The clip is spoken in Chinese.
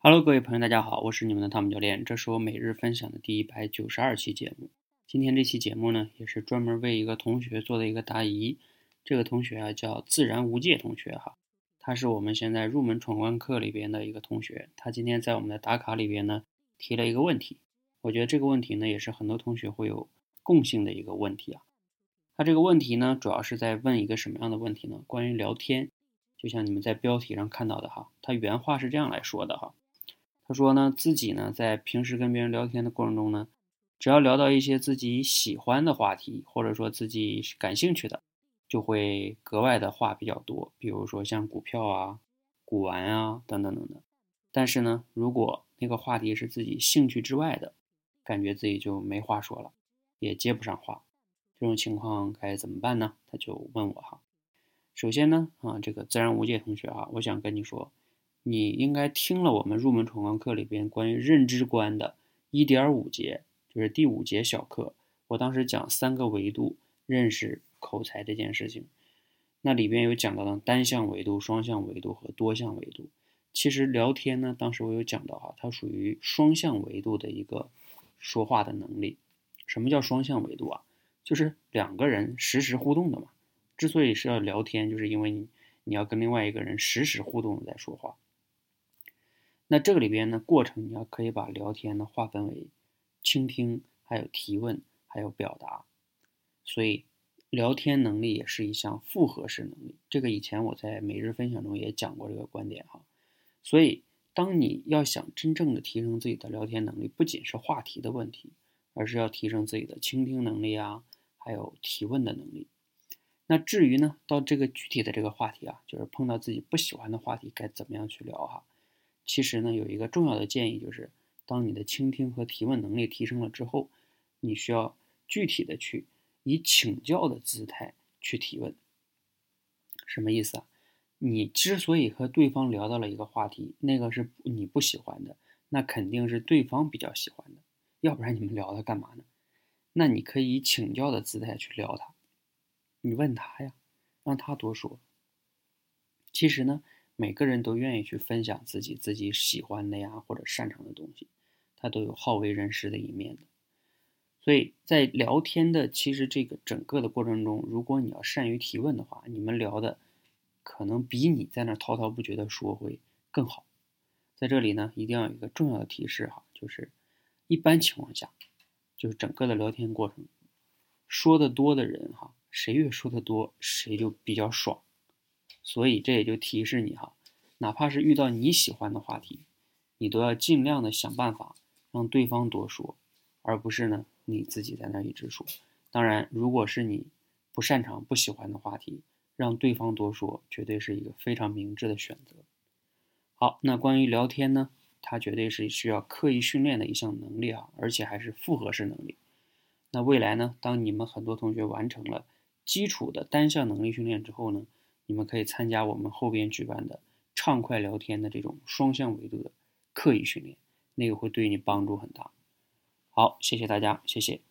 Hello，各位朋友，大家好，我是你们的汤姆教练，这是我每日分享的第一百九十二期节目。今天这期节目呢，也是专门为一个同学做的一个答疑。这个同学啊，叫自然无界同学哈，他是我们现在入门闯关课里边的一个同学。他今天在我们的打卡里边呢，提了一个问题。我觉得这个问题呢，也是很多同学会有共性的一个问题啊。他这个问题呢，主要是在问一个什么样的问题呢？关于聊天，就像你们在标题上看到的哈，他原话是这样来说的哈。他说呢，自己呢在平时跟别人聊天的过程中呢，只要聊到一些自己喜欢的话题，或者说自己感兴趣的，就会格外的话比较多。比如说像股票啊、古玩啊等等等等。但是呢，如果那个话题是自己兴趣之外的，感觉自己就没话说了，也接不上话。这种情况该怎么办呢？他就问我哈。首先呢，啊，这个自然无界同学啊，我想跟你说。你应该听了我们入门闯关课里边关于认知观的一点五节，就是第五节小课。我当时讲三个维度认识口才这件事情，那里边有讲到的单向维度、双向维度和多项维度。其实聊天呢，当时我有讲到哈，它属于双向维度的一个说话的能力。什么叫双向维度啊？就是两个人实时互动的嘛。之所以是要聊天，就是因为你你要跟另外一个人实时互动的在说话。那这个里边呢，过程你要可以把聊天呢划分为倾听、还有提问、还有表达，所以聊天能力也是一项复合式能力。这个以前我在每日分享中也讲过这个观点哈。所以，当你要想真正的提升自己的聊天能力，不仅是话题的问题，而是要提升自己的倾听能力啊，还有提问的能力。那至于呢，到这个具体的这个话题啊，就是碰到自己不喜欢的话题，该怎么样去聊哈？其实呢，有一个重要的建议，就是当你的倾听和提问能力提升了之后，你需要具体的去以请教的姿态去提问。什么意思啊？你之所以和对方聊到了一个话题，那个是你不喜欢的，那肯定是对方比较喜欢的，要不然你们聊它干嘛呢？那你可以请教的姿态去聊他，你问他呀，让他多说。其实呢。每个人都愿意去分享自己自己喜欢的呀或者擅长的东西，他都有好为人师的一面的。所以在聊天的其实这个整个的过程中，如果你要善于提问的话，你们聊的可能比你在那滔滔不绝的说会更好。在这里呢，一定要有一个重要的提示哈，就是一般情况下，就是整个的聊天过程，说的多的人哈，谁越说的多，谁就比较爽。所以这也就提示你哈，哪怕是遇到你喜欢的话题，你都要尽量的想办法让对方多说，而不是呢你自己在那一直说。当然，如果是你不擅长、不喜欢的话题，让对方多说，绝对是一个非常明智的选择。好，那关于聊天呢，它绝对是需要刻意训练的一项能力啊，而且还是复合式能力。那未来呢，当你们很多同学完成了基础的单项能力训练之后呢？你们可以参加我们后边举办的畅快聊天的这种双向维度的刻意训练，那个会对你帮助很大。好，谢谢大家，谢谢。